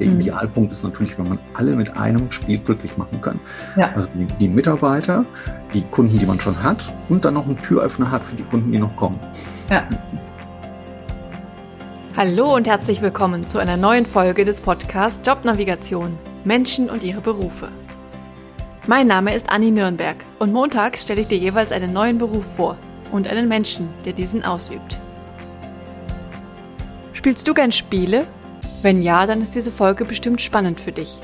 Der mhm. Idealpunkt ist natürlich, wenn man alle mit einem Spiel glücklich machen kann. Ja. Also die, die, Mitarbeiter, die Kunden, die man schon hat und dann noch einen Türöffner hat für die Kunden, die noch kommen. Ja. Hallo und herzlich willkommen zu einer neuen Folge des Podcasts Jobnavigation Menschen und ihre Berufe. Mein Name ist Anni Nürnberg und montags stelle ich dir jeweils einen neuen Beruf vor und einen Menschen, der diesen ausübt. Spielst du gern Spiele wenn ja, dann ist diese Folge bestimmt spannend für dich.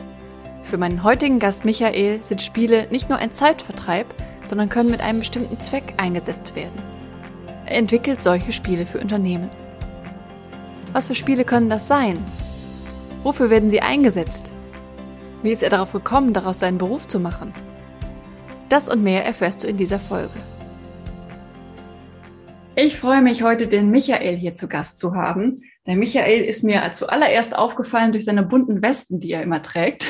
Für meinen heutigen Gast Michael sind Spiele nicht nur ein Zeitvertreib, sondern können mit einem bestimmten Zweck eingesetzt werden. Er entwickelt solche Spiele für Unternehmen. Was für Spiele können das sein? Wofür werden sie eingesetzt? Wie ist er darauf gekommen, daraus seinen Beruf zu machen? Das und mehr erfährst du in dieser Folge. Ich freue mich heute, den Michael hier zu Gast zu haben. Der Michael ist mir zuallererst aufgefallen durch seine bunten Westen, die er immer trägt.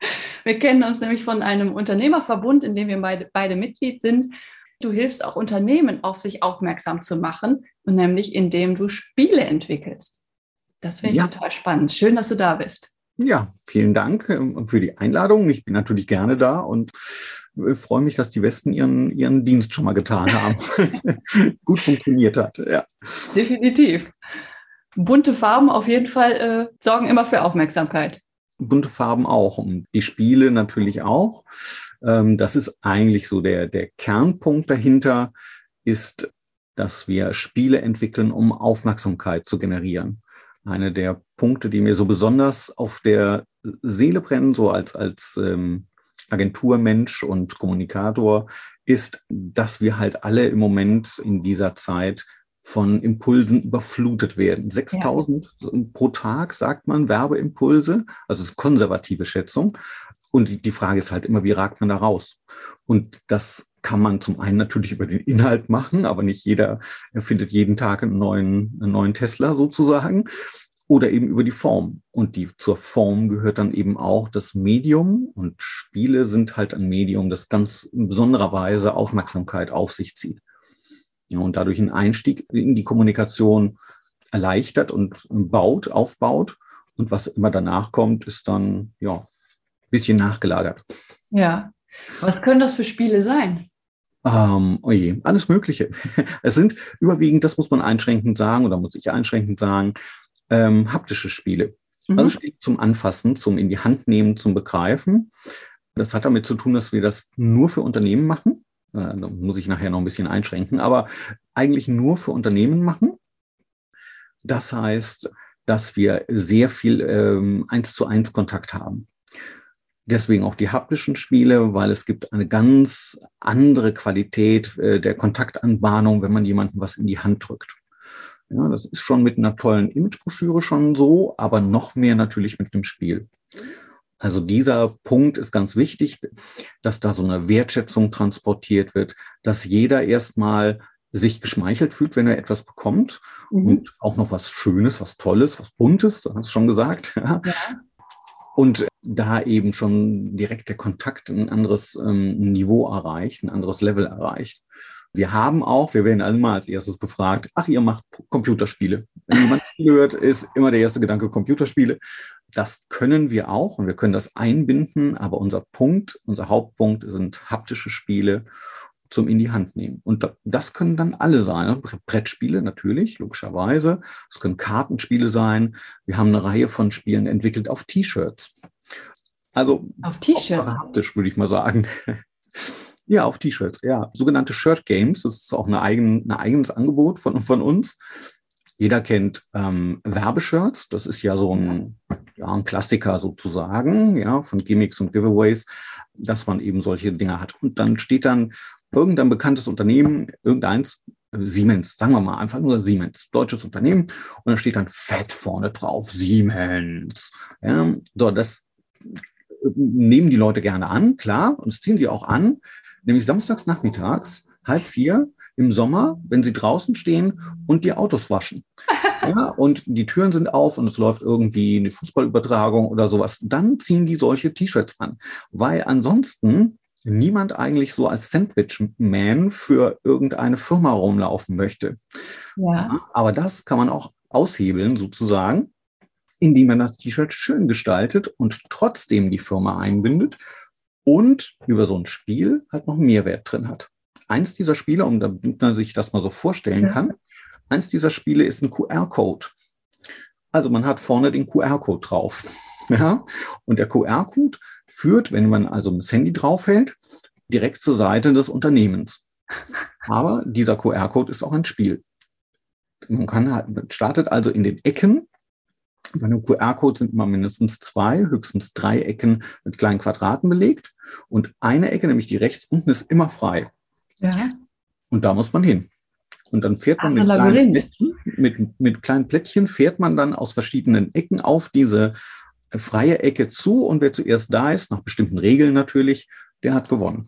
Wir kennen uns nämlich von einem Unternehmerverbund, in dem wir beide, beide Mitglied sind. Du hilfst auch Unternehmen, auf sich aufmerksam zu machen, und nämlich indem du Spiele entwickelst. Das finde ich ja. total spannend. Schön, dass du da bist. Ja, vielen Dank ähm, für die Einladung. Ich bin natürlich gerne da und äh, freue mich, dass die Westen ihren, ihren Dienst schon mal getan haben. Gut funktioniert hat. Ja. Definitiv bunte Farben auf jeden Fall äh, sorgen immer für Aufmerksamkeit. Bunte Farben auch und die Spiele natürlich auch. Ähm, das ist eigentlich so der, der Kernpunkt dahinter, ist, dass wir Spiele entwickeln, um Aufmerksamkeit zu generieren. Eine der Punkte, die mir so besonders auf der Seele brennen, so als, als ähm, Agenturmensch und Kommunikator, ist, dass wir halt alle im Moment in dieser Zeit von Impulsen überflutet werden. 6000 ja. pro Tag, sagt man, Werbeimpulse. Also ist konservative Schätzung. Und die Frage ist halt immer, wie ragt man da raus? Und das kann man zum einen natürlich über den Inhalt machen, aber nicht jeder erfindet jeden Tag einen neuen, einen neuen Tesla sozusagen. Oder eben über die Form. Und die, zur Form gehört dann eben auch das Medium. Und Spiele sind halt ein Medium, das ganz in besonderer Weise Aufmerksamkeit auf sich zieht ja, und dadurch einen Einstieg in die Kommunikation erleichtert und baut, aufbaut. Und was immer danach kommt, ist dann ja ein bisschen nachgelagert. Ja. Was können das für Spiele sein? Ähm, oje, alles Mögliche. Es sind überwiegend, das muss man einschränkend sagen oder muss ich einschränkend sagen, ähm, haptische Spiele. Mhm. Also Spiele zum Anfassen, zum in die Hand nehmen, zum Begreifen. Das hat damit zu tun, dass wir das nur für Unternehmen machen. Äh, da muss ich nachher noch ein bisschen einschränken, aber eigentlich nur für Unternehmen machen. Das heißt, dass wir sehr viel ähm, eins zu eins Kontakt haben. Deswegen auch die haptischen Spiele, weil es gibt eine ganz andere Qualität äh, der Kontaktanbahnung, wenn man jemandem was in die Hand drückt. Ja, das ist schon mit einer tollen Imagebroschüre schon so, aber noch mehr natürlich mit einem Spiel. Also dieser Punkt ist ganz wichtig, dass da so eine Wertschätzung transportiert wird, dass jeder erstmal sich geschmeichelt fühlt, wenn er etwas bekommt mhm. und auch noch was Schönes, was Tolles, was Buntes, du hast schon gesagt. Ja. ja. Und da eben schon direkt der Kontakt ein anderes ähm, Niveau erreicht, ein anderes Level erreicht. Wir haben auch, wir werden alle mal als erstes gefragt, ach, ihr macht Computerspiele. Wenn jemand hört, ist immer der erste Gedanke Computerspiele das können wir auch und wir können das einbinden, aber unser Punkt, unser Hauptpunkt sind haptische Spiele zum in die Hand nehmen. Und das können dann alle sein. Ne? Brettspiele natürlich, logischerweise. Es können Kartenspiele sein. Wir haben eine Reihe von Spielen entwickelt auf T-Shirts. Also auf T-Shirts. Haptisch würde ich mal sagen. Ja, auf T-Shirts, ja. Sogenannte Shirt Games, das ist auch eine eigen, ein eigenes Angebot von, von uns. Jeder kennt ähm, Werbeshirts, das ist ja so ein, ja, ein Klassiker sozusagen, ja, von Gimmicks und Giveaways, dass man eben solche Dinge hat. Und dann steht dann irgendein bekanntes Unternehmen, irgendeins, Siemens, sagen wir mal einfach nur Siemens, deutsches Unternehmen, und da steht dann fett vorne drauf, Siemens. Ja, so, das nehmen die Leute gerne an, klar, und das ziehen sie auch an, nämlich samstags nachmittags, halb vier, im Sommer, wenn sie draußen stehen und die Autos waschen. Ja, und die Türen sind auf und es läuft irgendwie eine Fußballübertragung oder sowas. Dann ziehen die solche T-Shirts an, weil ansonsten niemand eigentlich so als Sandwich-Man für irgendeine Firma rumlaufen möchte. Ja. ja. Aber das kann man auch aushebeln sozusagen, indem man das T-Shirt schön gestaltet und trotzdem die Firma einbindet und über so ein Spiel halt noch Mehrwert drin hat. Eins dieser Spiele, um damit man sich das mal so vorstellen kann, eins dieser Spiele ist ein QR-Code. Also man hat vorne den QR-Code drauf. Ja? Und der QR-Code führt, wenn man also das Handy draufhält, direkt zur Seite des Unternehmens. Aber dieser QR-Code ist auch ein Spiel. Man kann halt, startet also in den Ecken. Bei einem QR-Code sind immer mindestens zwei, höchstens drei Ecken mit kleinen Quadraten belegt. Und eine Ecke, nämlich die rechts unten, ist immer frei. Ja. Und da muss man hin. Und dann fährt man also mit, kleinen Plättchen, mit, mit kleinen Plättchen, fährt man dann aus verschiedenen Ecken auf diese freie Ecke zu. Und wer zuerst da ist, nach bestimmten Regeln natürlich, der hat gewonnen.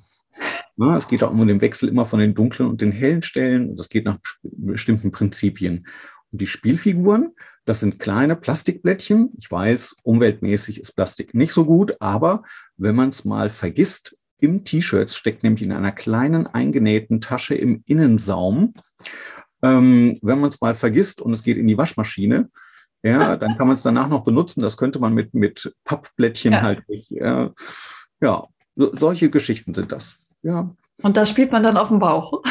Ja, es geht auch um den Wechsel immer von den dunklen und den hellen Stellen. Und das geht nach bestimmten Prinzipien. Und die Spielfiguren, das sind kleine Plastikblättchen. Ich weiß, umweltmäßig ist Plastik nicht so gut, aber wenn man es mal vergisst, im T-Shirt steckt nämlich in einer kleinen eingenähten Tasche im Innensaum. Ähm, wenn man es mal vergisst und es geht in die Waschmaschine, ja, dann kann man es danach noch benutzen. Das könnte man mit, mit Pappblättchen ja. halt nicht. Äh, ja, so, solche Geschichten sind das. Ja. Und das spielt man dann auf dem Bauch?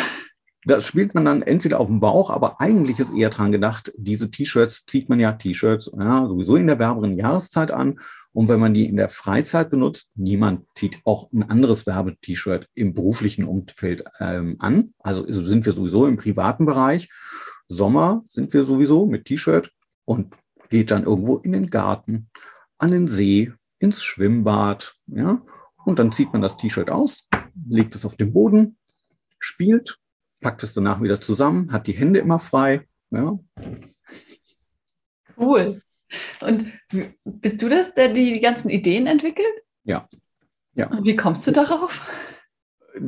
Das spielt man dann entweder auf dem Bauch, aber eigentlich ist eher dran gedacht, diese T-Shirts zieht man ja T-Shirts ja, sowieso in der wärmeren Jahreszeit an. Und wenn man die in der Freizeit benutzt, niemand zieht auch ein anderes Werbe-T-Shirt im beruflichen Umfeld ähm, an. Also sind wir sowieso im privaten Bereich. Sommer sind wir sowieso mit T-Shirt und geht dann irgendwo in den Garten, an den See, ins Schwimmbad, ja. Und dann zieht man das T-Shirt aus, legt es auf den Boden, spielt, packt es danach wieder zusammen, hat die Hände immer frei. Ja. Cool. Und bist du das, der die ganzen Ideen entwickelt? Ja. ja. Und wie kommst du darauf?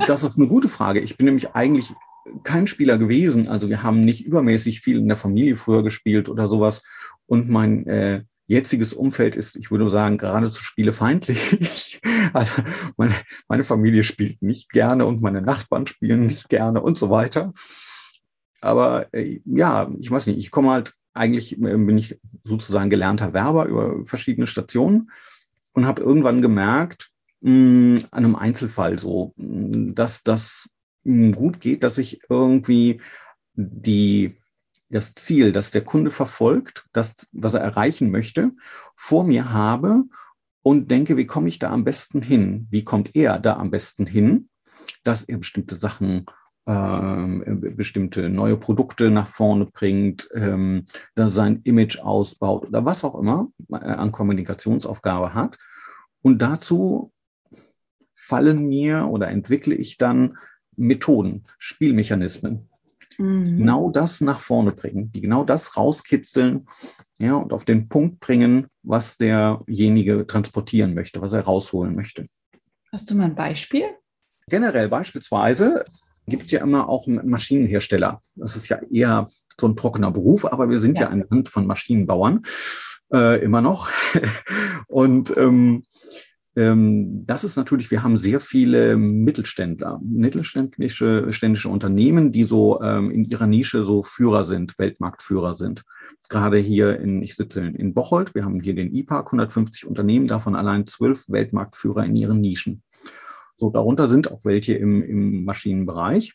Das ist eine gute Frage. Ich bin nämlich eigentlich kein Spieler gewesen. Also wir haben nicht übermäßig viel in der Familie früher gespielt oder sowas. Und mein äh, jetziges Umfeld ist, ich würde sagen, geradezu spielefeindlich. also meine, meine Familie spielt nicht gerne und meine Nachbarn spielen nicht gerne und so weiter. Aber äh, ja, ich weiß nicht, ich komme halt, eigentlich äh, bin ich sozusagen gelernter Werber über verschiedene Stationen und habe irgendwann gemerkt, mh, hm, an einem Einzelfall so, hm, dass das gut geht, dass ich irgendwie die das Ziel, das der Kunde verfolgt, das, was er erreichen möchte, vor mir habe und denke, wie komme ich da am besten hin? Wie kommt er da am besten hin, dass er bestimmte Sachen, bestimmte neue Produkte nach vorne bringt, ähm, dass sein Image ausbaut oder was auch immer äh, an Kommunikationsaufgabe hat. Und dazu fallen mir oder entwickle ich dann Methoden, Spielmechanismen mhm. genau das nach vorne bringen, die genau das rauskitzeln ja, und auf den Punkt bringen, was derjenige transportieren möchte, was er rausholen möchte. Hast du mal ein Beispiel? Generell beispielsweise gibt es ja immer auch Maschinenhersteller. Das ist ja eher so ein trockener Beruf, aber wir sind ja, ja ein Land von Maschinenbauern äh, immer noch. und ähm, ähm, das ist natürlich, wir haben sehr viele Mittelständler, mittelständische ständische Unternehmen, die so ähm, in ihrer Nische so Führer sind, Weltmarktführer sind. Gerade hier in, ich sitze in Bocholt, wir haben hier den IPAC, 150 Unternehmen, davon allein zwölf Weltmarktführer in ihren Nischen. So, darunter sind auch welche im, im Maschinenbereich.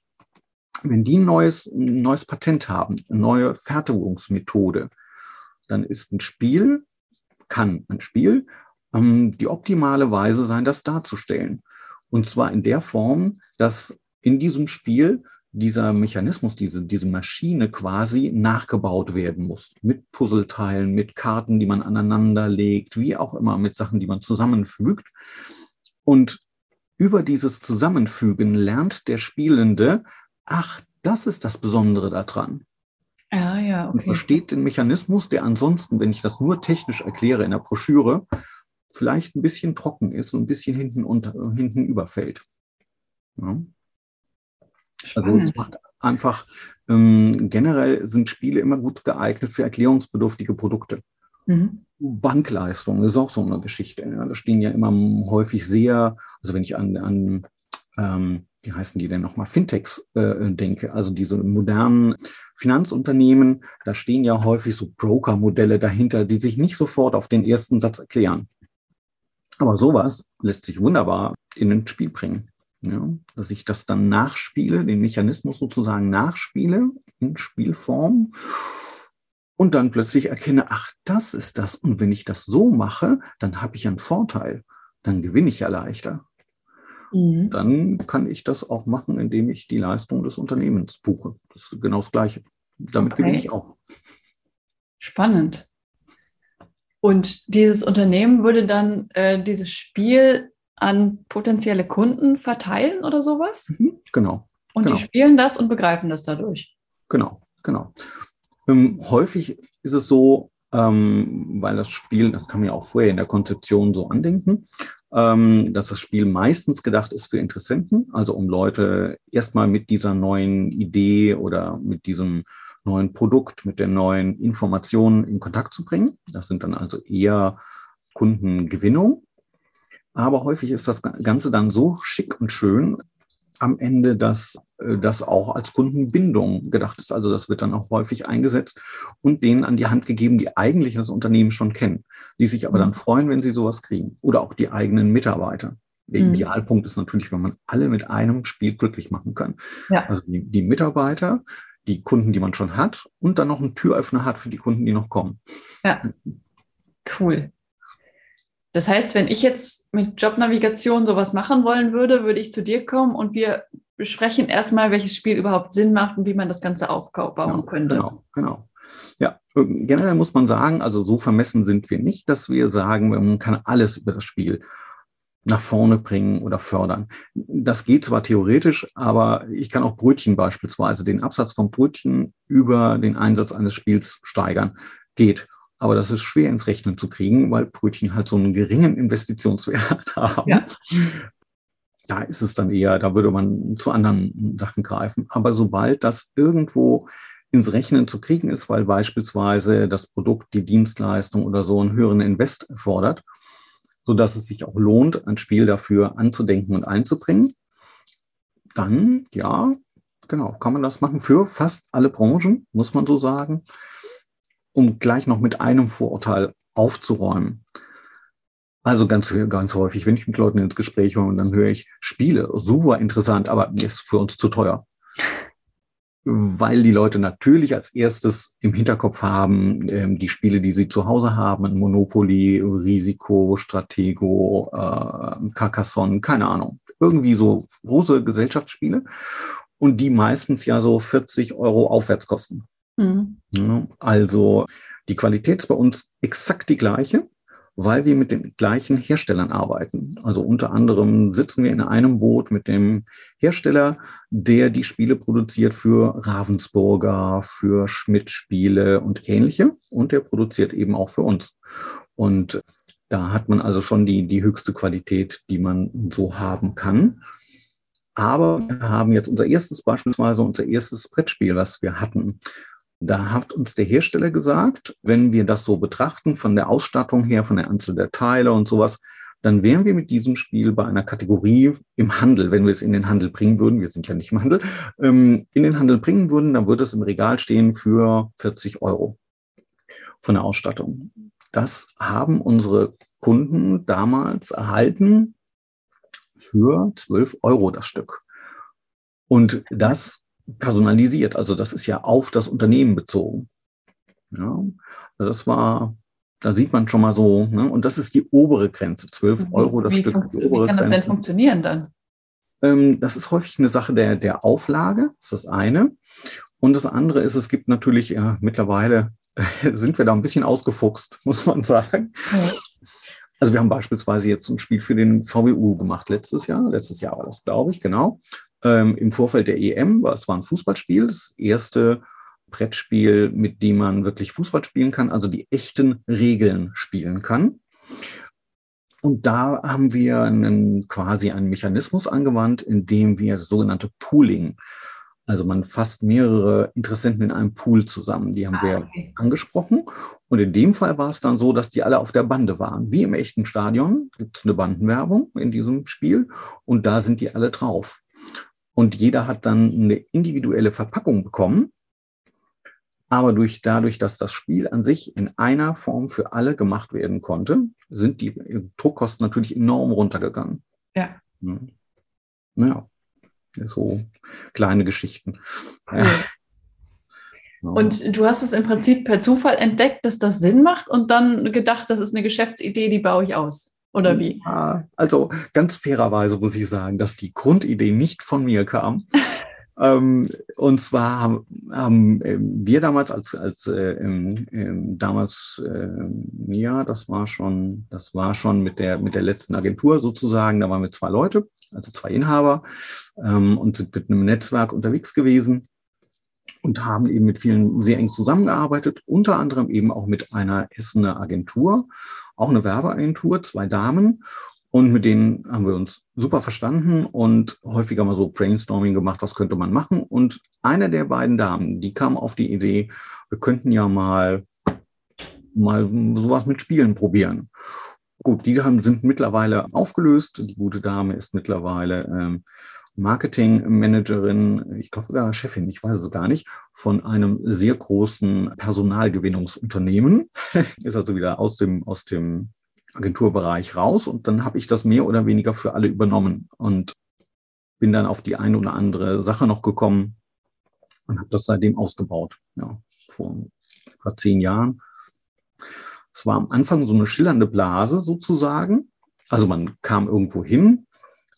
Wenn die ein neues, ein neues Patent haben, eine neue Fertigungsmethode, dann ist ein Spiel, kann ein Spiel ähm, die optimale Weise sein, das darzustellen. Und zwar in der Form, dass in diesem Spiel dieser Mechanismus, diese, diese Maschine quasi nachgebaut werden muss. Mit Puzzleteilen, mit Karten, die man aneinander legt, wie auch immer, mit Sachen, die man zusammenfügt. Und über dieses Zusammenfügen lernt der Spielende, ach, das ist das Besondere daran. Ah, ja, okay. Und versteht den Mechanismus, der ansonsten, wenn ich das nur technisch erkläre in der Broschüre, vielleicht ein bisschen trocken ist und ein bisschen hinten, unter, hinten überfällt. Ja. Also es macht einfach, ähm, generell sind Spiele immer gut geeignet für erklärungsbedürftige Produkte. Mhm. Bankleistung ist auch so eine Geschichte. Ja. Da stehen ja immer häufig sehr, also wenn ich an, an ähm, wie heißen die denn nochmal, Fintechs äh, denke, also diese modernen Finanzunternehmen, da stehen ja häufig so Broker-Modelle dahinter, die sich nicht sofort auf den ersten Satz erklären. Aber sowas lässt sich wunderbar in ein Spiel bringen. Ja, dass ich das dann nachspiele, den Mechanismus sozusagen nachspiele in Spielform und dann plötzlich erkenne, ach, das ist das. Und wenn ich das so mache, dann habe ich einen Vorteil. Dann gewinne ich ja leichter. Mhm. Dann kann ich das auch machen, indem ich die Leistung des Unternehmens buche. Das ist genau das Gleiche. Damit okay. gewinne ich auch. Spannend. Und dieses Unternehmen würde dann äh, dieses Spiel an potenzielle Kunden verteilen oder sowas? Mhm, genau. Und genau. die spielen das und begreifen das dadurch. Genau, genau. Ähm, häufig ist es so, ähm, weil das Spiel, das kann man ja auch vorher in der Konzeption so andenken, ähm, dass das Spiel meistens gedacht ist für Interessenten, also um Leute erstmal mit dieser neuen Idee oder mit diesem neuen Produkt, mit der neuen Information in Kontakt zu bringen. Das sind dann also eher Kundengewinnung. Aber häufig ist das Ganze dann so schick und schön am Ende, dass das auch als Kundenbindung gedacht ist. Also das wird dann auch häufig eingesetzt und denen an die Hand gegeben, die eigentlich das Unternehmen schon kennen, die sich aber dann mhm. freuen, wenn sie sowas kriegen. Oder auch die eigenen Mitarbeiter. Der mhm. Idealpunkt ist natürlich, wenn man alle mit einem Spiel glücklich machen kann. Ja. Also die, die Mitarbeiter, die Kunden, die man schon hat und dann noch einen Türöffner hat für die Kunden, die noch kommen. Ja, cool. Das heißt, wenn ich jetzt mit Jobnavigation sowas machen wollen würde, würde ich zu dir kommen und wir besprechen erstmal, welches Spiel überhaupt Sinn macht und wie man das Ganze aufbauen genau, könnte. Genau, genau. Ja, generell muss man sagen, also so vermessen sind wir nicht, dass wir sagen, man kann alles über das Spiel nach vorne bringen oder fördern. Das geht zwar theoretisch, aber ich kann auch Brötchen beispielsweise, den Absatz von Brötchen über den Einsatz eines Spiels steigern. Geht. Aber das ist schwer ins Rechnen zu kriegen, weil Brötchen halt so einen geringen Investitionswert haben. Ja. Da ist es dann eher, da würde man zu anderen Sachen greifen. Aber sobald das irgendwo ins Rechnen zu kriegen ist, weil beispielsweise das Produkt, die Dienstleistung oder so einen höheren Invest erfordert, so dass es sich auch lohnt, ein Spiel dafür anzudenken und einzubringen, dann ja, genau, kann man das machen für fast alle Branchen, muss man so sagen, um gleich noch mit einem Vorurteil aufzuräumen. Also ganz, ganz häufig, wenn ich mit Leuten ins Gespräch komme, dann höre ich Spiele, super interessant, aber ist für uns zu teuer weil die Leute natürlich als erstes im Hinterkopf haben, ähm, die Spiele, die sie zu Hause haben, Monopoly, Risiko, Stratego, äh, Carcassonne, keine Ahnung. Irgendwie so große Gesellschaftsspiele und die meistens ja so 40 Euro aufwärts kosten. Mhm. Also die Qualität ist bei uns exakt die gleiche weil wir mit den gleichen Herstellern arbeiten. Also unter anderem sitzen wir in einem Boot mit dem Hersteller, der die Spiele produziert für Ravensburger, für Schmidt-Spiele und ähnliche. Und der produziert eben auch für uns. Und da hat man also schon die, die höchste Qualität, die man so haben kann. Aber wir haben jetzt unser erstes, beispielsweise unser erstes Brettspiel, was wir hatten. Da hat uns der Hersteller gesagt, wenn wir das so betrachten, von der Ausstattung her, von der Anzahl der Teile und sowas, dann wären wir mit diesem Spiel bei einer Kategorie im Handel, wenn wir es in den Handel bringen würden, wir sind ja nicht im Handel, ähm, in den Handel bringen würden, dann würde es im Regal stehen für 40 Euro von der Ausstattung. Das haben unsere Kunden damals erhalten für 12 Euro das Stück. Und das personalisiert. Also das ist ja auf das Unternehmen bezogen. Ja, das war, da sieht man schon mal so, ne? und das ist die obere Grenze, 12 Euro das wie Stück. Wie kann das denn funktionieren dann? Ähm, das ist häufig eine Sache der, der Auflage, das ist das eine. Und das andere ist, es gibt natürlich, ja, mittlerweile sind wir da ein bisschen ausgefuchst, muss man sagen. Ja. Also wir haben beispielsweise jetzt ein Spiel für den VWU gemacht letztes Jahr. Letztes Jahr war das, glaube ich, genau ähm, im Vorfeld der EM. Es war ein Fußballspiel, das erste Brettspiel, mit dem man wirklich Fußball spielen kann, also die echten Regeln spielen kann. Und da haben wir einen, quasi einen Mechanismus angewandt, in dem wir das sogenannte Pooling, also man fasst mehrere Interessenten in einem Pool zusammen. Die haben ah, wir okay. angesprochen. Und in dem Fall war es dann so, dass die alle auf der Bande waren. Wie im echten Stadion gibt es eine Bandenwerbung in diesem Spiel und da sind die alle drauf. Und jeder hat dann eine individuelle Verpackung bekommen. Aber durch, dadurch, dass das Spiel an sich in einer Form für alle gemacht werden konnte, sind die Druckkosten natürlich enorm runtergegangen. Ja. Naja, so kleine Geschichten. Ja. Und du hast es im Prinzip per Zufall entdeckt, dass das Sinn macht und dann gedacht, das ist eine Geschäftsidee, die baue ich aus. Oder wie? Ja, also ganz fairerweise muss ich sagen, dass die Grundidee nicht von mir kam. ähm, und zwar haben, haben, ähm, wir damals als, als äh, ähm, damals, äh, ja, das war schon, das war schon mit der, mit der letzten Agentur sozusagen, da waren wir zwei Leute, also zwei Inhaber ähm, und sind mit einem Netzwerk unterwegs gewesen und haben eben mit vielen sehr eng zusammengearbeitet, unter anderem eben auch mit einer Essener Agentur, auch eine Werbeagentur, zwei Damen. Und mit denen haben wir uns super verstanden und häufiger mal so Brainstorming gemacht, was könnte man machen. Und eine der beiden Damen, die kam auf die Idee, wir könnten ja mal, mal sowas mit Spielen probieren. Gut, die haben, sind mittlerweile aufgelöst. Die gute Dame ist mittlerweile ähm, Marketingmanagerin, ich glaube sogar Chefin, ich weiß es gar nicht, von einem sehr großen Personalgewinnungsunternehmen. Ist also wieder aus dem, aus dem Agenturbereich raus und dann habe ich das mehr oder weniger für alle übernommen und bin dann auf die eine oder andere Sache noch gekommen und habe das seitdem ausgebaut. Ja, vor etwa zehn Jahren. Es war am Anfang so eine schillernde Blase sozusagen. Also man kam irgendwo hin,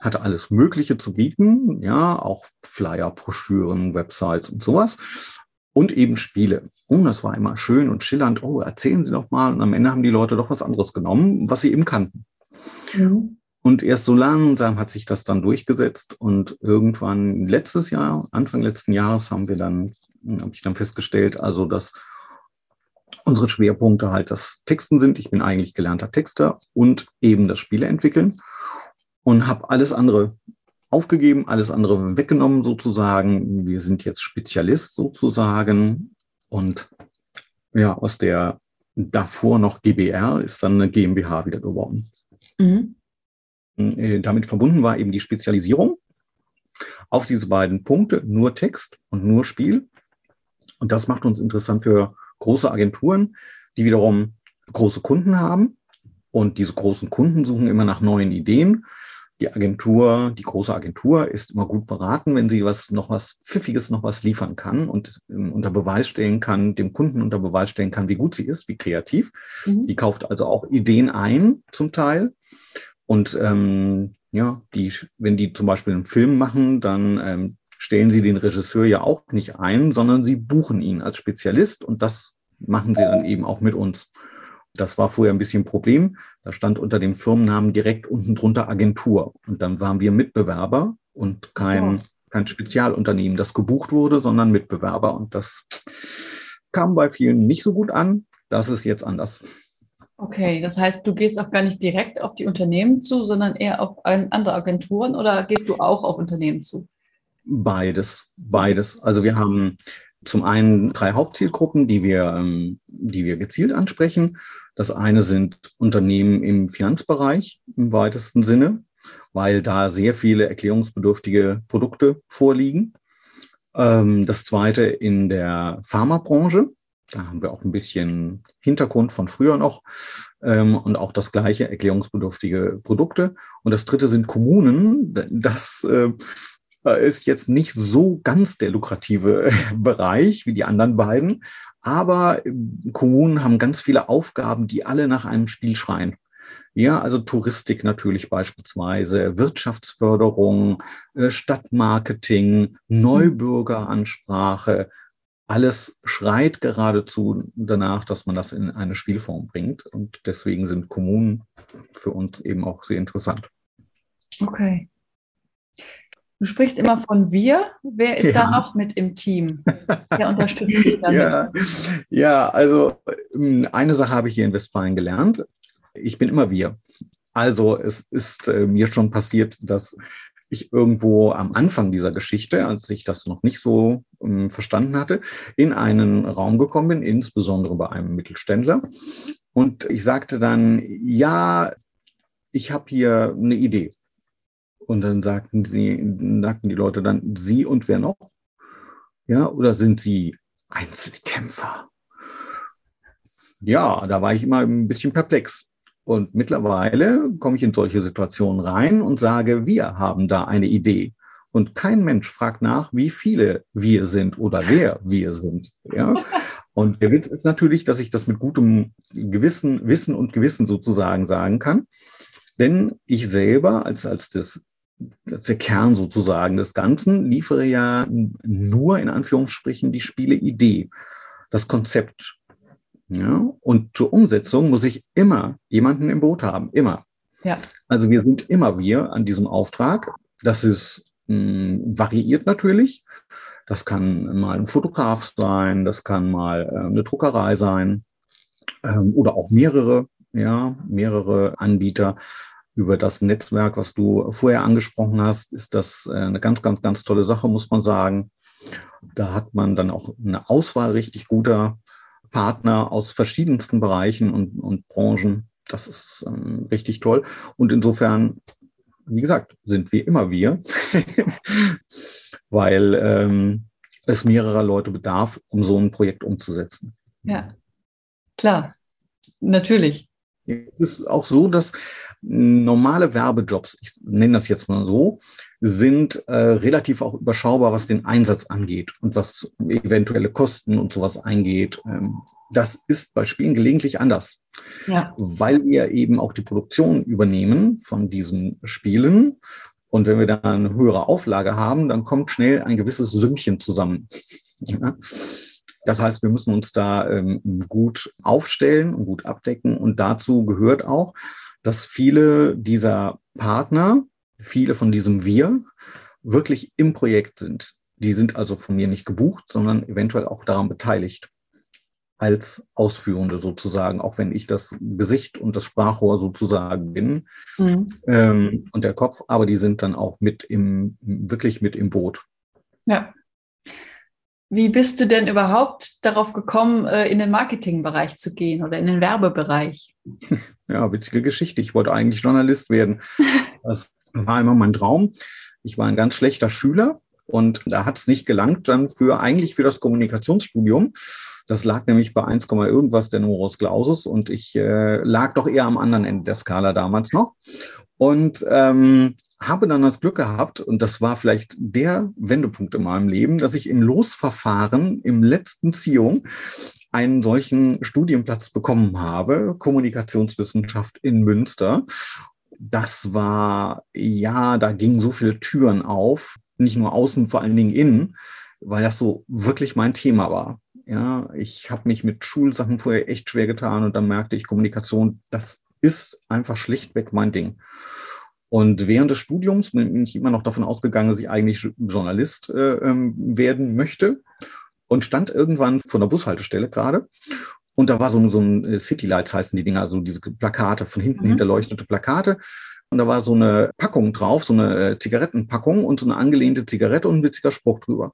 hatte alles Mögliche zu bieten, ja, auch Flyer, Broschüren, Websites und sowas. Und eben Spiele. Und das war immer schön und schillernd. Oh, erzählen Sie doch mal. Und am Ende haben die Leute doch was anderes genommen, was sie eben kannten. Mhm. Und erst so langsam hat sich das dann durchgesetzt. Und irgendwann letztes Jahr, Anfang letzten Jahres, haben wir dann, habe ich dann festgestellt, also dass unsere Schwerpunkte halt das Texten sind. Ich bin eigentlich gelernter Texter und eben das Spiele entwickeln und habe alles andere aufgegeben, alles andere weggenommen sozusagen. Wir sind jetzt Spezialist sozusagen und ja, aus der davor noch GBR ist dann eine GmbH wieder geworden. Mhm. Äh, damit verbunden war eben die Spezialisierung auf diese beiden Punkte, nur Text und nur Spiel. Und das macht uns interessant für große Agenturen, die wiederum große Kunden haben. Und diese großen Kunden suchen immer nach neuen Ideen die Agentur, die große Agentur ist immer gut beraten, wenn sie was noch was Pfiffiges noch was liefern kann und ähm, unter Beweis stellen kann, dem Kunden unter Beweis stellen kann, wie gut sie ist, wie kreativ. Mhm. Die kauft also auch Ideen ein zum Teil. Und ähm, ja, die, wenn die zum Beispiel einen Film machen, dann ähm, stellen sie den Regisseur ja auch nicht ein, sondern sie buchen ihn als Spezialist und das machen sie dann eben auch mit uns. Das war vorher ein bisschen ein Problem. Da stand unter dem Firmennamen direkt unten drunter Agentur. Und dann waren wir Mitbewerber und kein, so. kein Spezialunternehmen, das gebucht wurde, sondern Mitbewerber. Und das kam bei vielen nicht so gut an. Das ist jetzt anders. Okay, das heißt, du gehst auch gar nicht direkt auf die Unternehmen zu, sondern eher auf andere Agenturen oder gehst du auch auf Unternehmen zu? Beides, beides. Also wir haben zum einen drei Hauptzielgruppen, die wir, ähm, die wir gezielt ansprechen. Das eine sind Unternehmen im Finanzbereich im weitesten Sinne, weil da sehr viele erklärungsbedürftige Produkte vorliegen. Ähm, das zweite in der Pharmabranche. Da haben wir auch ein bisschen Hintergrund von früher noch ähm, und auch das gleiche erklärungsbedürftige Produkte. Und das dritte sind Kommunen. Das äh, ist jetzt nicht so ganz der lukrative Bereich wie die anderen beiden, aber ähm, Kommunen haben ganz viele Aufgaben, die alle nach einem Spiel schreien. Ja, also Touristik natürlich beispielsweise, Wirtschaftsförderung, äh, Stadtmarketing, Neubürgeransprache. Alles schreit geradezu danach, dass man das in eine Spielform bringt. Und deswegen sind Kommunen für uns eben auch sehr interessant. Okay. Du sprichst immer von wir. Wer ist ja. da noch mit im Team? Wer unterstützt dich damit? Ja, ja also ähm, eine Sache habe ich hier in Westfalen gelernt. Ich bin immer wir. Also es ist äh, mir schon passiert, dass ich irgendwo am Anfang dieser Geschichte, als ich das noch nicht so ähm, verstanden hatte, in einen Raum gekommen bin, insbesondere bei einem Mittelständler. Und ich sagte dann, ja, ich habe hier eine Idee. Und dann sagten sie, sagten die Leute dann, Sie und wer noch? Ja, oder sind Sie Einzelkämpfer? Ja, da war ich immer ein bisschen perplex. Und mittlerweile komme ich in solche Situationen rein und sage, wir haben da eine Idee. Und kein Mensch fragt nach, wie viele wir sind oder wer wir sind. Ja? Und der Witz ist natürlich, dass ich das mit gutem Gewissen, Wissen und Gewissen sozusagen sagen kann. Denn ich selber als, als das der Kern sozusagen des Ganzen, liefere ja nur in Anführungsstrichen die Spieleidee, das Konzept. Ja? Und zur Umsetzung muss ich immer jemanden im Boot haben, immer. Ja. Also wir sind immer wir an diesem Auftrag. Das ist mh, hm, variiert natürlich. Das kann mal ein Fotograf sein, das kann mal äh, eine Druckerei sein ähm, oder auch mehrere, ja, mehrere Anbieter über das Netzwerk, was du vorher angesprochen hast, ist das äh, eine ganz, ganz, ganz tolle Sache, muss man sagen. Da hat man dann auch eine Auswahl richtig guter Partner aus verschiedensten Bereichen und, und Branchen. Das ist ähm, richtig toll. Und insofern, wie gesagt, sind wir immer wir, weil ähm, es mehrerer Leute bedarf, um so ein Projekt umzusetzen. Ja, klar, natürlich. Es ist auch so, dass normale Werbejobs, ich nenne das jetzt mal so, sind äh, relativ auch überschaubar, was den Einsatz angeht und was eventuelle Kosten und sowas eingeht. Ähm, das ist bei Spielen gelegentlich anders, ja. weil wir eben auch die Produktion übernehmen von diesen Spielen. Und wenn wir da eine höhere Auflage haben, dann kommt schnell ein gewisses Sümmchen zusammen. Ja? Das heißt, wir müssen uns da ähm, gut aufstellen und gut abdecken. Und dazu gehört auch, dass viele dieser Partner, viele von diesem Wir, wirklich im Projekt sind. Die sind also von mir nicht gebucht, sondern eventuell auch daran beteiligt als Ausführende sozusagen, auch wenn ich das Gesicht und das Sprachrohr sozusagen bin mhm. ähm, und der Kopf, aber die sind dann auch mit im, wirklich mit im Boot. Ja. Wie bist du denn überhaupt darauf gekommen, äh, in den Marketingbereich zu gehen oder in den Werbebereich? Ja, witzige Geschichte. Ich wollte eigentlich Journalist werden. Das war immer mein Traum. Ich war ein ganz schlechter Schüler und da hat es nicht gelangt dann für eigentlich für das Kommunikationsstudium. Das lag nämlich bei 1, irgendwas der Numerus Clausus und ich äh, lag doch eher am anderen Ende der Skala damals noch. Und ähm, habe dann das Glück gehabt, und das war vielleicht der Wendepunkt in meinem Leben, dass ich im Losverfahren im letzten Ziehung einen solchen Studienplatz bekommen habe, Kommunikationswissenschaft in Münster. Das war, ja, da gingen so viele Türen auf, nicht nur außen, vor allen Dingen innen, weil das so wirklich mein Thema war. Ja, ich habe mich mit Schulsachen vorher echt schwer getan und dann merkte ich, Kommunikation, das ist einfach schlichtweg mein Ding. Und während des Studiums bin ich immer noch davon ausgegangen, dass ich eigentlich Journalist äh, ähm, werden möchte und stand irgendwann vor der Bushaltestelle gerade. Und da war so, so ein äh, City Lights heißen die Dinger, also diese Plakate, von hinten mhm. hinterleuchtete Plakate. Und da war so eine Packung drauf, so eine äh, Zigarettenpackung und so eine angelehnte Zigarette und ein witziger Spruch drüber.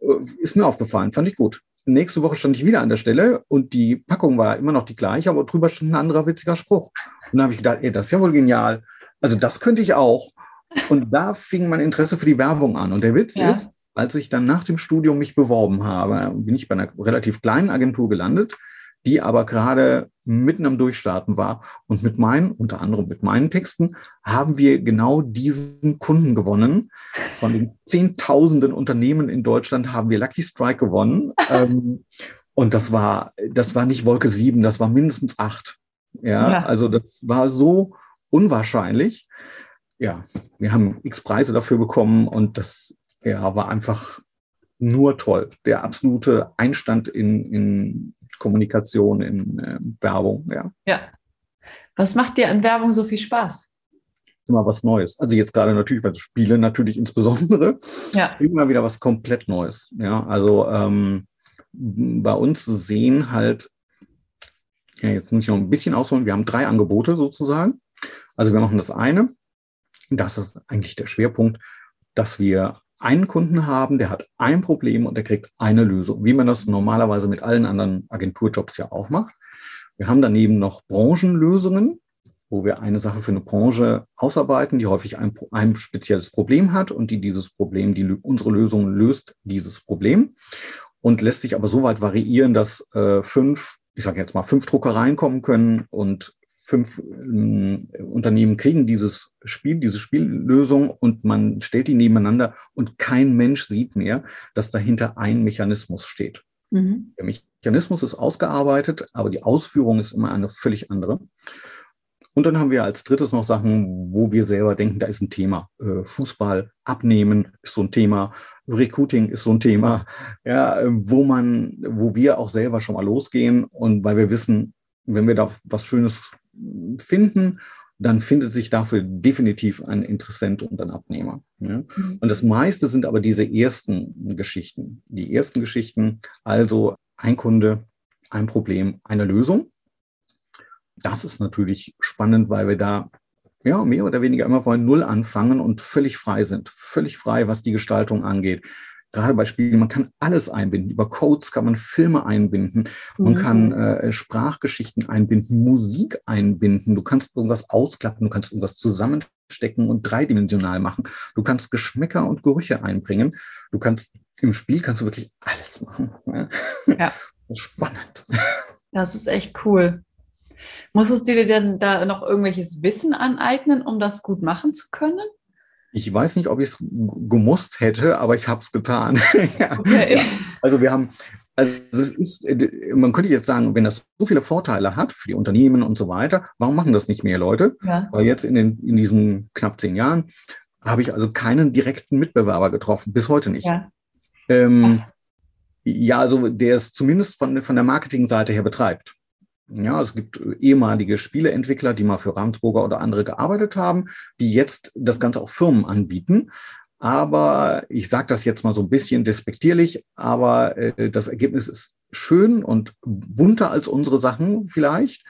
Äh, ist mir aufgefallen, fand ich gut. Nächste Woche stand ich wieder an der Stelle und die Packung war immer noch die gleiche, aber drüber stand ein anderer witziger Spruch. Und da habe ich gedacht, ey, das ist ja wohl genial. Also das könnte ich auch. Und da fing mein Interesse für die Werbung an. Und der Witz ja. ist, als ich dann nach dem Studium mich beworben habe, bin ich bei einer relativ kleinen Agentur gelandet, die aber gerade mitten am Durchstarten war. Und mit meinen, unter anderem mit meinen Texten, haben wir genau diesen Kunden gewonnen. Von den Zehntausenden Unternehmen in Deutschland haben wir Lucky Strike gewonnen. Ähm, und das war, das war nicht Wolke 7, das war mindestens acht. Ja, ja. also das war so unwahrscheinlich. Ja, wir haben x Preise dafür bekommen und das ja, war einfach nur toll. Der absolute Einstand in, in Kommunikation, in äh, Werbung. Ja. ja. Was macht dir an Werbung so viel Spaß? Immer was Neues. Also jetzt gerade natürlich, weil Spiele natürlich insbesondere. Ja. Immer wieder was komplett Neues. Ja, also ähm, bei uns sehen halt, ja, jetzt muss ich noch ein bisschen ausholen. Wir haben drei Angebote sozusagen. Also wir machen das eine, das ist eigentlich der Schwerpunkt, dass wir einen Kunden haben, der hat ein Problem und der kriegt eine Lösung, wie man das normalerweise mit allen anderen Agenturjobs ja auch macht. Wir haben daneben noch Branchenlösungen, wo wir eine Sache für eine Branche ausarbeiten, die häufig ein, ein spezielles Problem hat und die dieses Problem, die unsere Lösung löst, dieses Problem und lässt sich aber so weit variieren, dass äh, fünf, ich sage jetzt mal, fünf Druckereien kommen können und fünf ähm, Unternehmen kriegen dieses Spiel, diese Spiellösung und man stellt die nebeneinander und kein Mensch sieht mehr, dass dahinter ein Mechanismus steht. Mhm. Der Mechanismus ist ausgearbeitet, aber die Ausführung ist immer eine völlig andere. Und dann haben wir als drittes noch Sachen, wo wir selber denken, da ist ein Thema. Äh, Fußball, Abnehmen ist so ein Thema, Recruiting ist so ein Thema, ja, wo man, wo wir auch selber schon mal losgehen und weil wir wissen, wenn wir da was Schönes finden, dann findet sich dafür definitiv ein Interessent und ein Abnehmer. Ja. Mhm. Und das meiste sind aber diese ersten Geschichten. Die ersten Geschichten, also ein Kunde, ein Problem, eine Lösung das ist natürlich spannend, weil wir da ja, mehr oder weniger immer von Null anfangen und völlig frei sind. Völlig frei, was die Gestaltung angeht. Gerade bei Spielen, man kann alles einbinden. Über Codes kann man Filme einbinden. Man mhm. kann äh, Sprachgeschichten einbinden, Musik einbinden. Du kannst irgendwas ausklappen, du kannst irgendwas zusammenstecken und dreidimensional machen. Du kannst Geschmäcker und Gerüche einbringen. Du kannst im Spiel kannst du wirklich alles machen. Ja. ja. Das ist spannend. Das ist echt cool. Musstest du dir denn da noch irgendwelches Wissen aneignen, um das gut machen zu können? Ich weiß nicht, ob ich es gemusst hätte, aber ich habe es getan. ja. Okay. ja. Also wir haben, also es ist, man könnte jetzt sagen, wenn das so viele Vorteile hat für die Unternehmen und so weiter, warum machen das nicht mehr Leute? Ja. Weil jetzt in, den, in diesen knapp zehn Jahren habe ich also keinen direkten Mitbewerber getroffen, bis heute nicht. Ja, ähm, ja also der es zumindest von, von der Marketingseite her betreibt. Ja, es gibt ehemalige Spieleentwickler, die mal für Ravensburger oder andere gearbeitet haben, die jetzt das Ganze auch Firmen anbieten. Aber ich sage das jetzt mal so ein bisschen despektierlich, aber äh, das Ergebnis ist schön und bunter als unsere Sachen vielleicht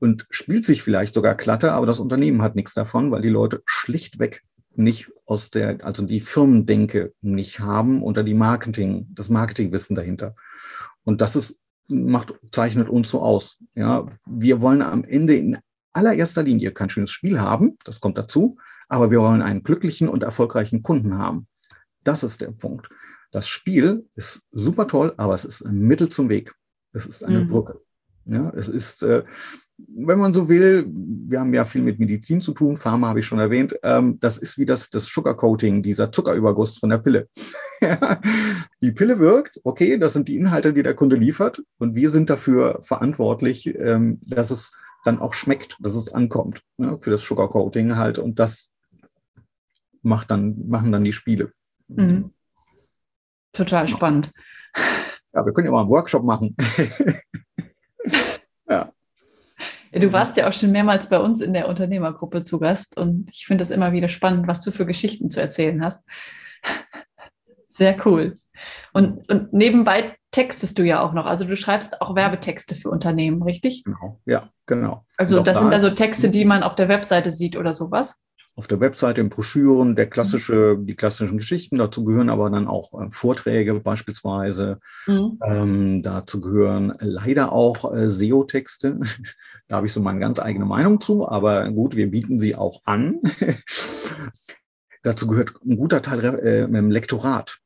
und spielt sich vielleicht sogar glatter, aber das Unternehmen hat nichts davon, weil die Leute schlichtweg nicht aus der, also die Firmendenke nicht haben oder die Marketing, das Marketingwissen dahinter. Und das ist macht, zeichnet uns so aus. Ja, wir wollen am Ende in allererster Linie kein schönes Spiel haben, das kommt dazu, aber wir wollen einen glücklichen und erfolgreichen Kunden haben. Das ist der Punkt. Das Spiel ist super toll, aber es ist ein Mittel zum Weg. Es ist eine mhm. Brücke. Ja, es ist, äh, wenn man so will, wir haben ja viel mit Medizin zu tun, Pharma habe ich schon erwähnt, ähm, das ist wie das, das Sugarcoating, dieser Zuckerüberguss von der Pille. die Pille wirkt, okay, das sind die Inhalte, die der Kunde liefert und wir sind dafür verantwortlich, ähm, dass es dann auch schmeckt, dass es ankommt, ne, für das Sugarcoating halt und das macht dann, machen dann die Spiele. Mhm. Total spannend. Ja, wir können ja mal einen Workshop machen. Du warst ja auch schon mehrmals bei uns in der Unternehmergruppe zu Gast und ich finde es immer wieder spannend, was du für Geschichten zu erzählen hast. Sehr cool. Und, und nebenbei textest du ja auch noch. Also du schreibst auch Werbetexte für Unternehmen, richtig? Genau, ja, genau. Also das sind also Texte, die man auf der Webseite sieht oder sowas? Auf der Webseite in Broschüren, der klassische, die klassischen Geschichten. Dazu gehören aber dann auch äh, Vorträge beispielsweise. Mhm. Ähm, dazu gehören leider auch äh, SEO-Texte. da habe ich so meine ganz eigene Meinung zu, aber gut, wir bieten sie auch an. dazu gehört ein guter Teil äh, im Lektorat.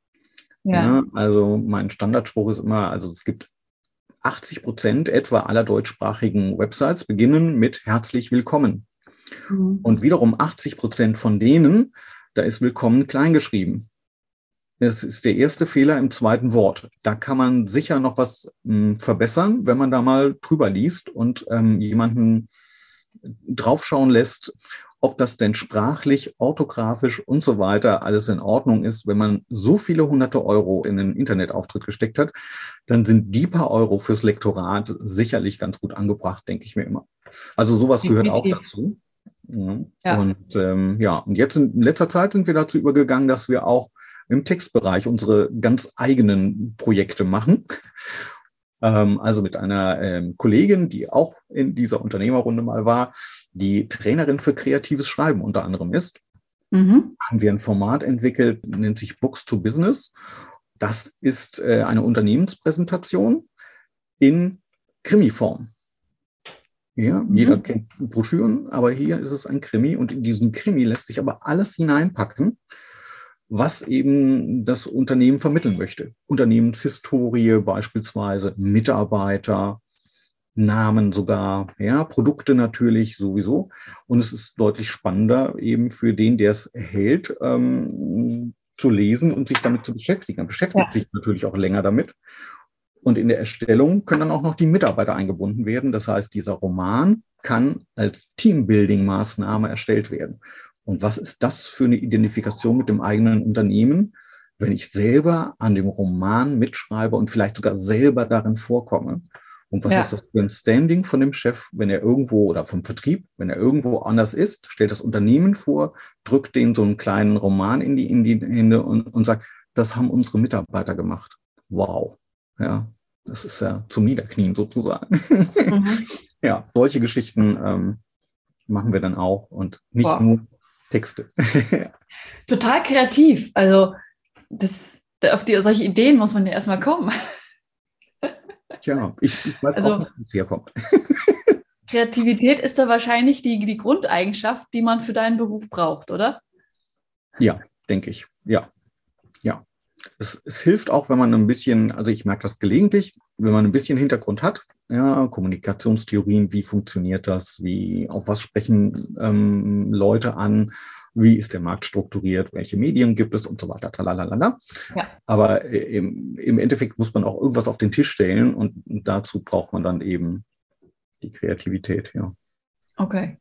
Ja. ja. also mein Standardspruch ist immer, also es gibt 80 Prozent etwa aller deutschsprachigen Websites beginnen mit herzlich willkommen. Mhm. Und wiederum 80 Prozent von denen, da ist willkommen kleingeschrieben. Das ist der erste Fehler im zweiten Wort. Da kann man sicher noch was mh, hm, verbessern, wenn man da mal drüber liest und ähm, jemanden draufschauen lässt, ob das denn sprachlich, orthografisch und so weiter alles in Ordnung ist. Wenn man so viele hunderte Euro in einen Internetauftritt gesteckt hat, dann sind die paar Euro fürs Lektorat sicherlich ganz gut angebracht, denke ich mir immer. Also sowas gehört auch dazu. Ja. Und ähm, ja, und jetzt in letzter Zeit sind wir dazu übergegangen, dass wir auch im Textbereich unsere ganz eigenen Projekte machen. Ähm, also mit einer ähm, Kollegin, die auch in dieser Unternehmerrunde mal war, die Trainerin für kreatives Schreiben unter anderem ist, mhm. haben wir ein Format entwickelt, nennt sich Books to Business. Das ist äh, eine Unternehmenspräsentation in Krimiform. Ja, mhm. jeder kennt Broschüren, aber hier ist es ein Krimi und in diesen Krimi lässt sich aber alles hineinpacken, was eben das Unternehmen vermitteln möchte. Unternehmenshistorie beispielsweise, Mitarbeiter, Namen sogar, ja, Produkte natürlich sowieso. Und es ist deutlich spannender eben für den, der es erhält, ähm, zu lesen und sich damit zu beschäftigen. Er beschäftigt ja. sich natürlich auch länger damit. Und in der Erstellung können dann auch noch die Mitarbeiter eingebunden werden. Das heißt, dieser Roman kann als Teambuilding-Maßnahme erstellt werden. Und was ist das für eine Identifikation mit dem eigenen Unternehmen, wenn ich selber an dem Roman mitschreibe und vielleicht sogar selber darin vorkomme? Und was ja. ist das für ein Standing von dem Chef, wenn er irgendwo oder vom Vertrieb, wenn er irgendwo anders ist, stellt das Unternehmen vor, drückt den so einen kleinen Roman in die, in die Hände und, und sagt, das haben unsere Mitarbeiter gemacht. Wow. Ja, das ist ja zum Niederknien sozusagen. Mhm. ja, solche Geschichten ähm, machen wir dann auch und nicht wow. nur Texte. Total kreativ. Also das, auf die, solche Ideen muss man ja erstmal kommen. Tja, ich, ich weiß also, auch nicht, wo es herkommt. Kreativität ist da wahrscheinlich die, die Grundeigenschaft, die man für deinen Beruf braucht, oder? Ja, denke ich. Ja, ja es, es, hilft auch, wenn man ein bisschen, also ich merke das gelegentlich, wenn man ein bisschen Hintergrund hat, ja, Kommunikationstheorien, wie funktioniert das, wie, auf was sprechen ähm, Leute an, wie ist der Markt strukturiert, welche Medien gibt es und so weiter, tralalala. Ja. Aber im, im Endeffekt muss man auch irgendwas auf den Tisch stellen und dazu braucht man dann eben die Kreativität, ja. Okay.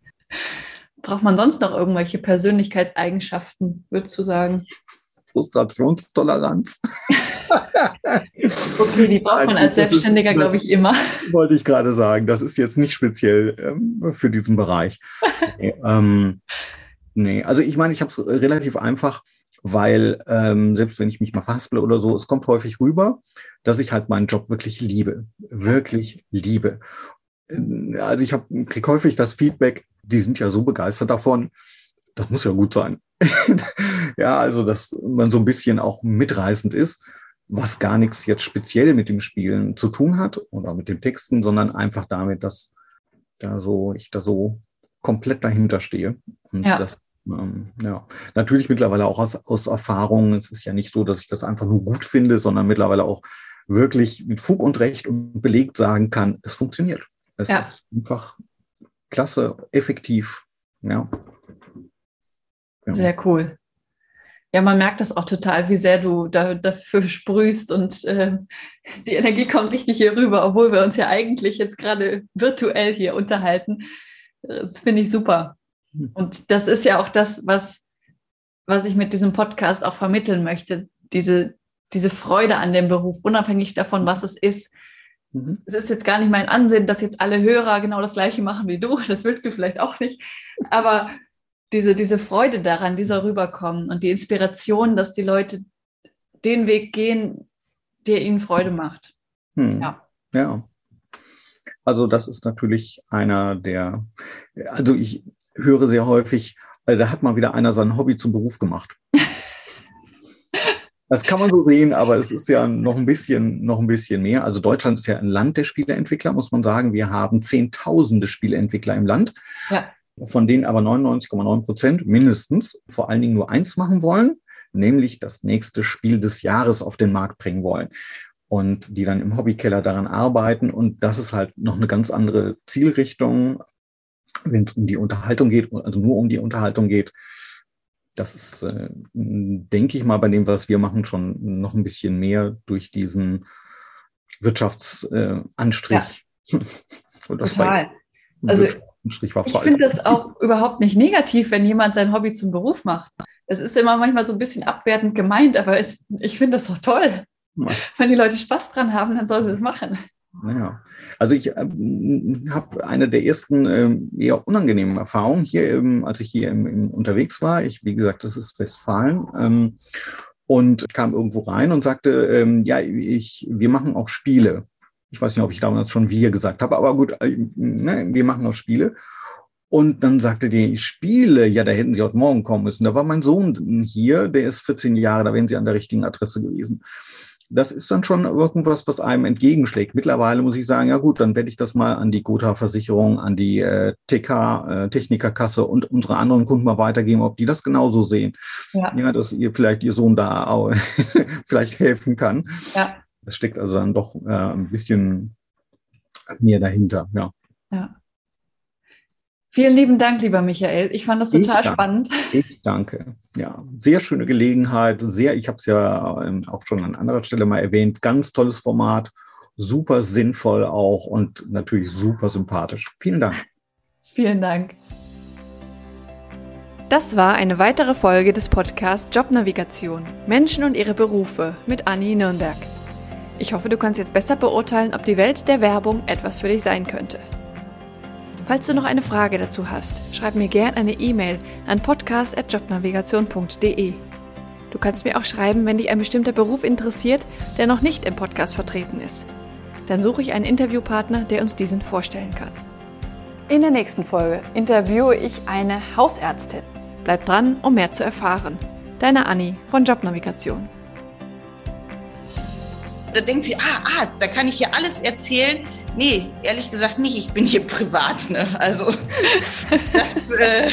Braucht man sonst noch irgendwelche Persönlichkeitseigenschaften, würdest du sagen? Frustrationstoleranz. okay, die braucht man als Selbstständiger, glaube ich, immer. Wollte ich gerade sagen. Das ist jetzt nicht speziell ähm, für diesen Bereich. nee, ähm, nee. also ich meine, ich habe es relativ einfach, weil ähm, selbst wenn ich mich mal verhaspel oder so, es kommt häufig rüber, dass ich halt meinen Job wirklich liebe. Wirklich liebe. Also ich kriege häufig das Feedback, die sind ja so begeistert davon, das muss ja gut sein. ja, also dass man so ein bisschen auch mitreißend ist, was gar nichts jetzt speziell mit dem Spielen zu tun hat oder mit den Texten, sondern einfach damit, dass da so, ich da so komplett dahinter stehe. Und ja. das, ähm, ja, natürlich mittlerweile auch aus, aus Erfahrung. Es ist ja nicht so, dass ich das einfach nur gut finde, sondern mittlerweile auch wirklich mit Fug und Recht und belegt sagen kann, es funktioniert. Es ja. ist einfach klasse, effektiv. Ja. Ja. Sehr cool. Ja, man merkt das auch total, wie sehr du da, dafür sprühst und äh, die Energie kommt richtig hier rüber, obwohl wir uns ja eigentlich jetzt gerade virtuell hier unterhalten. Das finde ich super. Hm. Und das ist ja auch das, was, was ich mit diesem Podcast auch vermitteln möchte. Diese, diese Freude an dem Beruf, unabhängig davon, was es ist. Mhm. Es ist jetzt gar nicht mein Ansehen, dass jetzt alle Hörer genau das Gleiche machen wie du. Das willst du vielleicht auch nicht. Aber diese, diese Freude daran, dieser rüberkommen und die Inspiration, dass die Leute den Weg gehen, der ihnen Freude macht. Hm. Ja. ja. Also das ist natürlich einer der, also ich höre sehr häufig, äh, da hat mal wieder einer sein Hobby zum Beruf gemacht. Das kann man so sehen, aber es ist ja noch ein bisschen, noch ein bisschen mehr. Also Deutschland ist ja ein Land der Spieleentwickler, muss man sagen. Wir haben Zehntausende Spieleentwickler im Land. Ja von denen aber 99,9 Prozent mindestens vor allen Dingen nur eins machen wollen, nämlich das nächste Spiel des Jahres auf den Markt bringen wollen. Und die dann im Hobbykeller daran arbeiten. Und das ist halt noch eine ganz andere Zielrichtung, wenn es um die Unterhaltung geht, also nur um die Unterhaltung geht. Das ist, äh, denke ich mal, bei dem, was wir machen, schon noch ein bisschen mehr durch diesen Wirtschaftsanstrich. Äh, ja. Total. Also Strich war ich finde das auch überhaupt nicht negativ, wenn jemand sein Hobby zum Beruf macht. Es ist immer manchmal so ein bisschen abwertend gemeint, aber es, ich finde das doch toll. Ja. Wenn die Leute Spaß dran haben, dann sollen sie es machen. Naja, also ich ähm, habe eine der ersten ähm, eher unangenehmen Erfahrungen hier, ähm, als ich hier im, im, unterwegs war. Ich, wie gesagt, das ist Westfalen. Ähm, und kam irgendwo rein und sagte, ähm, ja, ich, wir machen auch Spiele. Ich weiß nicht, ob ich damals schon wir gesagt habe, aber gut, äh, ne, wir machen auch Spiele. Und dann sagte die Spiele, ja, da hätten sie heute Morgen kommen müssen. Da war mein Sohn hier, der ist 14 Jahre, da wären sie an der richtigen Adresse gewesen. das ist dann schon irgendwas, was einem entgegenschlägt. Mittlerweile muss ich sagen, ja gut, dann werde ich das mal an die Gotha-Versicherung, an die äh, TK, äh, Technikerkasse und unsere anderen Kunden mal weitergeben, ob die das genauso sehen. Ja, ja dass ihr vielleicht ihr Sohn da auch vielleicht helfen kann. Ja. Das steckt also dann doch äh, ein bisschen mehr dahinter, ja. Ja. Vielen lieben Dank, lieber Michael. Ich fand das total ich spannend. Ich danke. Ja, sehr schöne Gelegenheit. Sehr, ich habe es ja ähm, auch schon an anderer Stelle mal erwähnt. Ganz tolles Format, super sinnvoll auch und natürlich super sympathisch. Vielen Dank. Vielen Dank. Das war eine weitere Folge des Podcasts Jobnavigation Menschen und ihre Berufe mit Anni Nürnberg. Ich hoffe, du kannst jetzt besser beurteilen, ob die Welt der Werbung etwas für dich sein könnte. Falls du noch eine Frage dazu hast, schreib mir gerne eine E-Mail an podcast.jobnavigation.de. Du kannst mir auch schreiben, wenn dich ein bestimmter Beruf interessiert, der noch nicht im Podcast vertreten ist. Dann suche ich einen Interviewpartner, der uns diesen vorstellen kann. In der nächsten Folge interviewe ich eine Hausärztin. Bleib dran, um mehr zu erfahren. Deine Anni von Jobnavigation. Da denkt sie, ah, Arzt, da kann ich hier alles erzählen Nee, ehrlich gesagt nicht. Ich bin hier privat. Ne? Also das, äh,